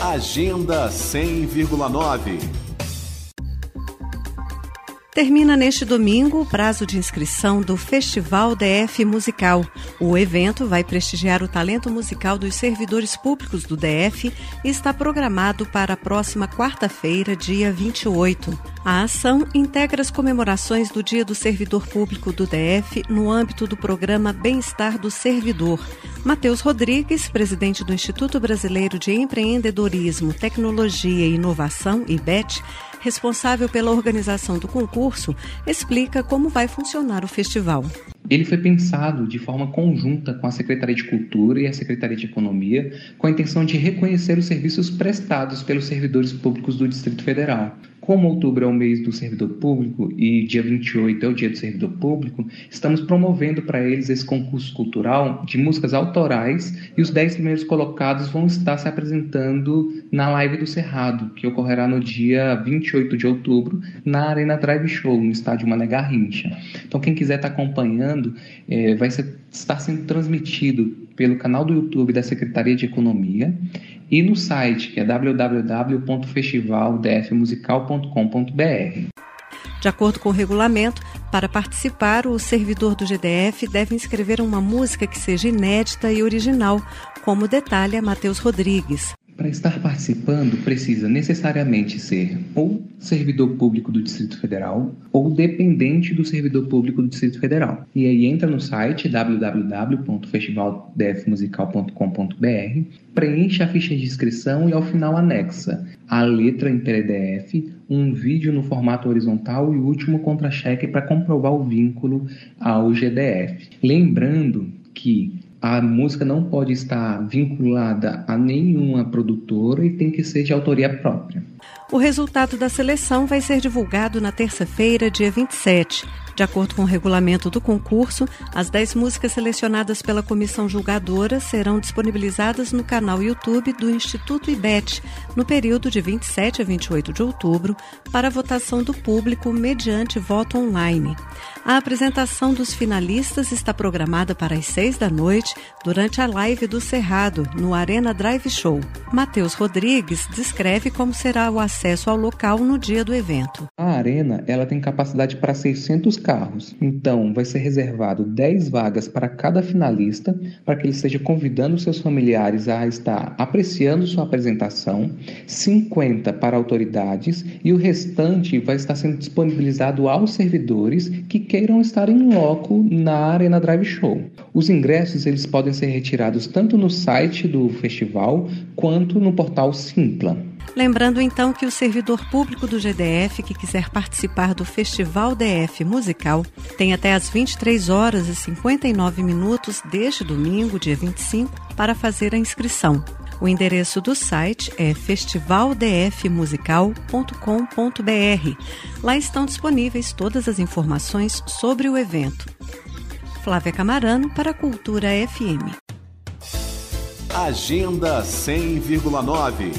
Agenda 100,9 Termina neste domingo o prazo de inscrição do Festival DF Musical. O evento vai prestigiar o talento musical dos servidores públicos do DF e está programado para a próxima quarta-feira, dia 28. A ação integra as comemorações do Dia do Servidor Público do DF no âmbito do programa Bem-Estar do Servidor. Matheus Rodrigues, presidente do Instituto Brasileiro de Empreendedorismo, Tecnologia e Inovação, IBET, responsável pela organização do concurso, explica como vai funcionar o festival. Ele foi pensado de forma conjunta com a Secretaria de Cultura e a Secretaria de Economia, com a intenção de reconhecer os serviços prestados pelos servidores públicos do Distrito Federal. Como outubro é o mês do servidor público e dia 28 é o dia do servidor público, estamos promovendo para eles esse concurso cultural de músicas autorais e os 10 primeiros colocados vão estar se apresentando na live do Cerrado, que ocorrerá no dia 28 de outubro na Arena Drive Show, no estádio Mané Garrincha. Então, quem quiser estar acompanhando, é, vai ser, estar sendo transmitido pelo canal do YouTube da Secretaria de Economia e no site que é www.festivaldfmusical.com.br. De acordo com o regulamento, para participar, o servidor do GDF deve inscrever uma música que seja inédita e original, como detalha Matheus Rodrigues. Para estar participando, precisa necessariamente ser ou servidor público do Distrito Federal ou dependente do servidor público do Distrito Federal. E aí entra no site www.festivaldefmusical.com.br, preenche a ficha de inscrição e ao final anexa a letra em PDF, um vídeo no formato horizontal e o último contra-cheque para comprovar o vínculo ao GDF. Lembrando que a música não pode estar vinculada a nenhuma produtora e tem que ser de autoria própria. O resultado da seleção vai ser divulgado na terça-feira, dia 27. De acordo com o regulamento do concurso, as 10 músicas selecionadas pela comissão julgadora serão disponibilizadas no canal YouTube do Instituto IBET, no período de 27 a 28 de outubro, para votação do público mediante voto online. A apresentação dos finalistas está programada para as 6 da noite, durante a live do Cerrado, no Arena Drive Show. Matheus Rodrigues descreve como será o acesso ao local no dia do evento. A arena ela tem capacidade para 600 carros. Então, vai ser reservado 10 vagas para cada finalista, para que ele esteja convidando seus familiares a estar apreciando sua apresentação, 50 para autoridades e o restante vai estar sendo disponibilizado aos servidores que queiram estar em loco na Arena Drive Show. Os ingressos eles podem ser retirados tanto no site do festival quanto no portal Simpla. Lembrando então que o servidor público do GDF que quiser participar do Festival DF Musical tem até às 23 horas e 59 minutos deste domingo, dia 25, para fazer a inscrição. O endereço do site é festivaldfmusical.com.br. Lá estão disponíveis todas as informações sobre o evento. Flávia Camarano para a Cultura FM. Agenda 100,9